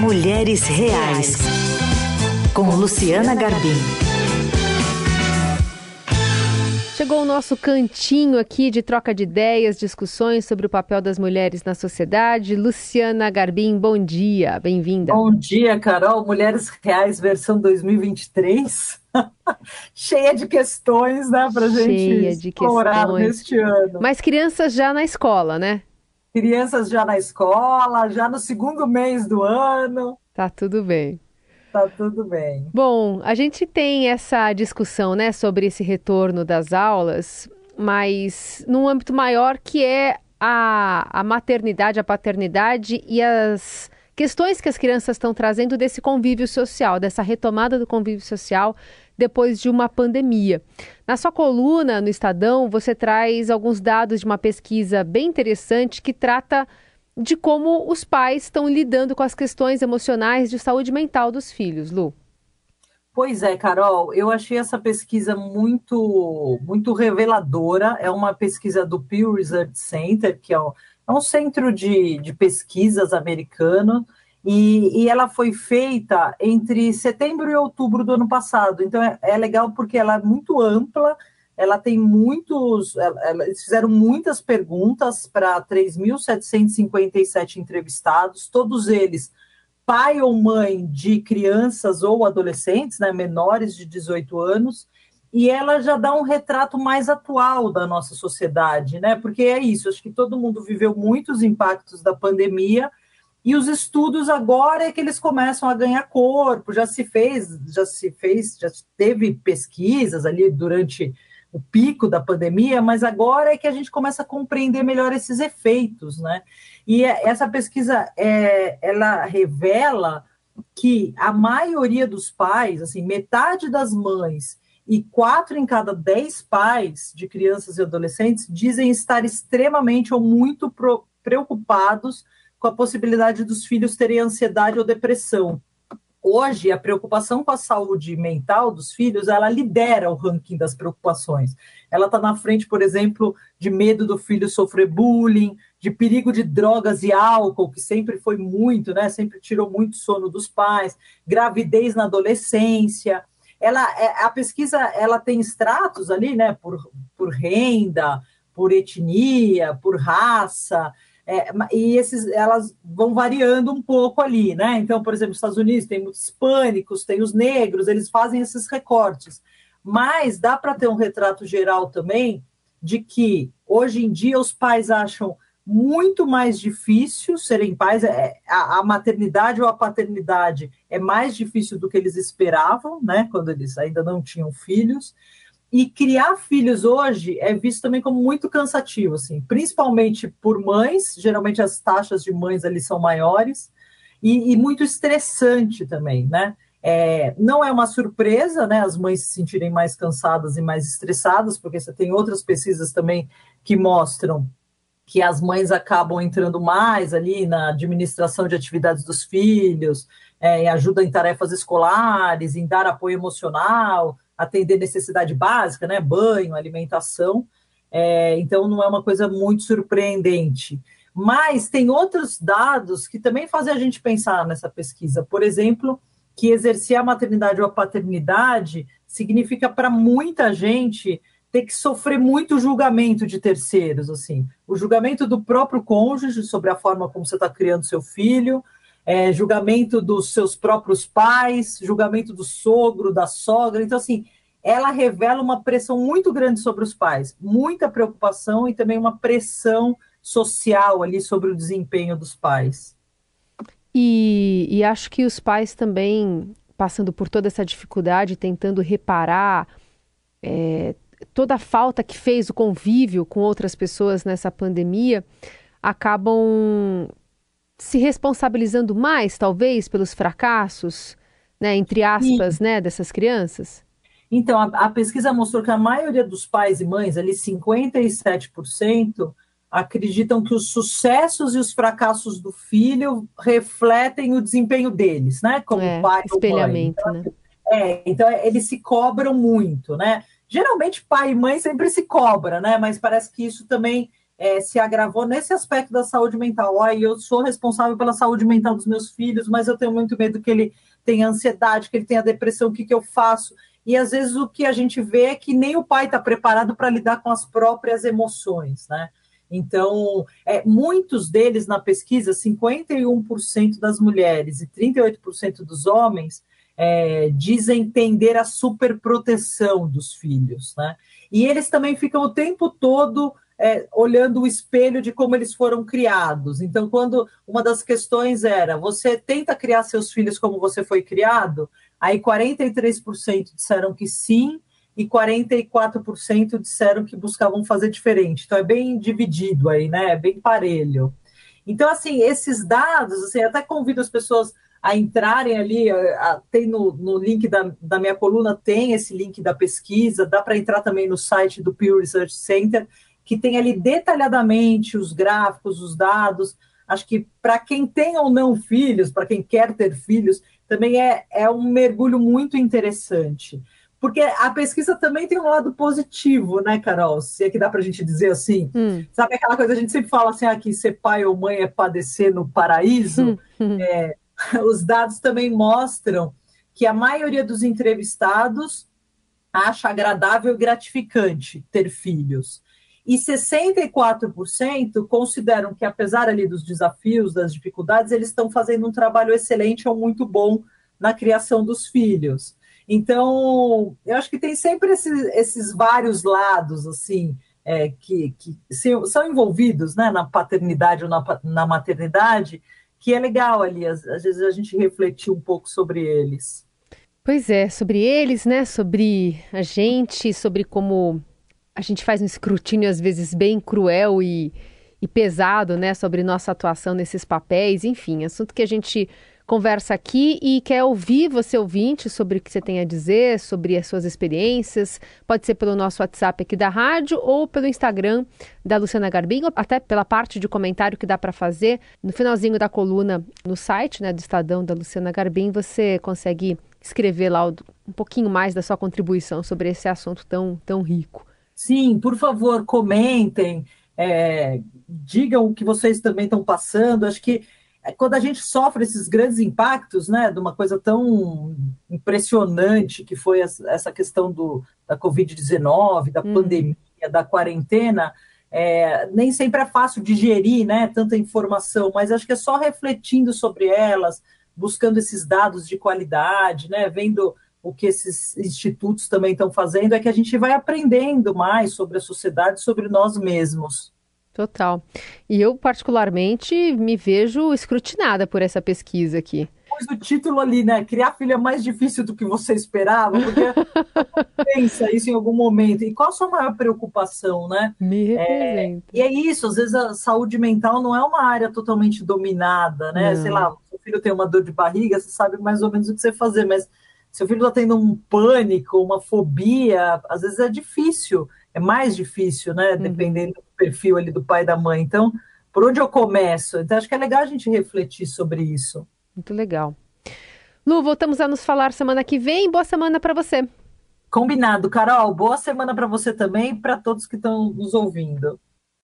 Mulheres Reais, com Luciana Garbim. Chegou o nosso cantinho aqui de troca de ideias, discussões sobre o papel das mulheres na sociedade. Luciana Garbim, bom dia, bem-vinda. Bom dia, Carol. Mulheres Reais, versão 2023. Cheia de questões, né, pra gente Cheia de explorar questões. neste ano. Mas crianças já na escola, né? Crianças já na escola, já no segundo mês do ano, Tá tudo bem. tá tudo bem. Bom, a gente tem essa discussão, né, sobre esse retorno das aulas, mas num âmbito maior que é a, a maternidade, a paternidade e as questões que as crianças estão trazendo desse convívio social, dessa retomada do convívio social depois de uma pandemia. Na sua coluna no Estadão, você traz alguns dados de uma pesquisa bem interessante que trata de como os pais estão lidando com as questões emocionais de saúde mental dos filhos, Lu. Pois é, Carol, eu achei essa pesquisa muito, muito reveladora. É uma pesquisa do Pew Research Center, que é é um centro de, de pesquisas americano, e, e ela foi feita entre setembro e outubro do ano passado. Então é, é legal porque ela é muito ampla, ela tem muitos. Eles fizeram muitas perguntas para 3.757 entrevistados, todos eles pai ou mãe de crianças ou adolescentes, né, menores de 18 anos, e ela já dá um retrato mais atual da nossa sociedade, né? Porque é isso, acho que todo mundo viveu muitos impactos da pandemia e os estudos agora é que eles começam a ganhar corpo, já se fez, já se fez, já teve pesquisas ali durante o pico da pandemia, mas agora é que a gente começa a compreender melhor esses efeitos, né? E é- essa pesquisa é, ela revela que a maioria dos pais, assim, metade das mães e quatro em cada dez pais de crianças e adolescentes dizem estar extremamente ou muito preocupados com a possibilidade dos filhos terem ansiedade ou depressão. Hoje, a preocupação com a saúde mental dos filhos, ela lidera o ranking das preocupações. Ela está na frente, por exemplo, de medo do filho sofrer bullying, de perigo de drogas e álcool, que sempre foi muito, né? Sempre tirou muito sono dos pais, gravidez na adolescência. Ela, é- a pesquisa, ela tem estratos ali, né? Por, por renda, por etnia, por raça. É, e esses, elas vão variando um pouco ali, né? Então, por exemplo, nos Estados Unidos tem muitos hispânicos, tem os negros, eles fazem esses recortes. Mas dá para ter um retrato geral também de que hoje em dia os pais acham muito mais difícil serem pais, é, a, a maternidade ou a paternidade é mais difícil do que eles esperavam, né? Quando eles ainda não tinham filhos. E criar filhos hoje é visto também como muito cansativo, assim, principalmente por mães, geralmente as taxas de mães ali são maiores, e, e muito estressante também, né? É, não é uma surpresa, né, as mães se sentirem mais cansadas e mais estressadas, porque você tem outras pesquisas também que mostram que as mães acabam entrando mais ali na administração de atividades dos filhos, é, em ajuda em tarefas escolares, em dar apoio emocional, atender necessidade básica, né, banho, alimentação. É, então não é uma coisa muito surpreendente. Mas tem outros dados que também fazem a gente pensar nessa pesquisa. Por exemplo, que exercer a maternidade ou a paternidade significa para muita gente ter que sofrer muito julgamento de terceiros, assim, o julgamento do próprio cônjuge sobre a forma como você está criando seu filho, é, julgamento dos seus próprios pais, julgamento do sogro, da sogra. Então, assim, ela revela uma pressão muito grande sobre os pais, muita preocupação e também uma pressão social ali sobre o desempenho dos pais. E, e acho que os pais também, passando por toda essa dificuldade, tentando reparar é, toda a falta que fez o convívio com outras pessoas nessa pandemia, acabam se responsabilizando mais, talvez, pelos fracassos, né, entre aspas, né, dessas crianças? Então, a, a pesquisa mostrou que a maioria dos pais e mães, ali 57%, acreditam que os sucessos e os fracassos do filho refletem o desempenho deles, né? Como É, pai ou mãe. espelhamento, Então, né? É, então eles se cobram muito, né? Geralmente pai e mãe sempre se cobra, né? Mas parece que isso também é, se agravou nesse aspecto da saúde mental. Olha, eu sou responsável pela saúde mental dos meus filhos, mas eu tenho muito medo que ele tenha ansiedade, que ele tenha depressão, o que, que eu faço? E às vezes o que a gente vê é que nem o pai está preparado para lidar com as próprias emoções, né? Então, é, muitos deles na pesquisa, 51% das mulheres e 38% dos homens é, dizem entender a superproteção dos filhos, né? E eles também ficam o tempo todo é, olhando o espelho de como eles foram criados. Então, quando uma das questões era você tenta criar seus filhos como você foi criado, aí 43% disseram que sim e 44% disseram que buscavam fazer diferente. Então é bem dividido aí, né? É bem parelho. Então, assim, esses dados, assim, até convido as pessoas a entrarem ali, a, tem no, no link da, da minha coluna, tem esse link da pesquisa, dá para entrar também no site do Pew Research Center, que tem ali detalhadamente os gráficos, os dados. Acho que para quem tem ou não filhos, para quem quer ter filhos, também é, é um mergulho muito interessante. Porque a pesquisa também tem um lado positivo, né, Carol? Se é que dá para a gente dizer assim. Hum. Sabe aquela coisa, a gente sempre fala assim, ah, que ser pai ou mãe é padecer no paraíso? Hum. É, os dados também mostram que a maioria dos entrevistados acha agradável e gratificante ter filhos e 64% consideram que, apesar ali dos desafios, das dificuldades, eles estão fazendo um trabalho excelente ou muito bom na criação dos filhos. Então, eu acho que tem sempre esses, esses vários lados, assim, é, que, que são envolvidos né, na paternidade ou na, na maternidade, que é legal ali, às, às vezes a gente refletir um pouco sobre eles. Pois é, sobre eles, né? Sobre a gente, sobre como a gente faz um escrutínio às vezes bem cruel e, e pesado, né, sobre nossa atuação nesses papéis, enfim, assunto que a gente conversa aqui e quer ouvir você ouvinte sobre o que você tem a dizer, sobre as suas experiências. Pode ser pelo nosso WhatsApp aqui da rádio ou pelo Instagram da Luciana Garbim, ou até pela parte de comentário que dá para fazer no finalzinho da coluna no site, né, do Estadão da Luciana Garbim, você consegue escrever lá um pouquinho mais da sua contribuição sobre esse assunto tão, tão rico. Sim, por favor, comentem, é, digam o que vocês também estão passando. Acho que quando a gente sofre esses grandes impactos, né, de uma coisa tão impressionante que foi essa questão do, da Covid-19, da hum. pandemia, da quarentena, é, nem sempre é fácil digerir, né, tanta informação, mas acho que é só refletindo sobre elas, buscando esses dados de qualidade, né, vendo o que esses institutos também estão fazendo é que a gente vai aprendendo mais sobre a sociedade, sobre nós mesmos. Total. E eu, particularmente, me vejo escrutinada por essa pesquisa aqui. Pois o título ali, né? Criar filho é mais difícil do que você esperava, porque pensa isso em algum momento. E qual a sua maior preocupação, né? Me representa. É, e é isso, às vezes a saúde mental não é uma área totalmente dominada, né? Não. Sei lá, seu filho tem uma dor de barriga, você sabe mais ou menos o que você fazer, mas seu filho está tendo um pânico, uma fobia, às vezes é difícil, é mais difícil, né? Uhum. Dependendo do perfil ali do pai e da mãe. Então, por onde eu começo? Então, acho que é legal a gente refletir sobre isso. Muito legal. Lu, voltamos a nos falar semana que vem. Boa semana para você. Combinado, Carol. Boa semana para você também e para todos que estão nos ouvindo.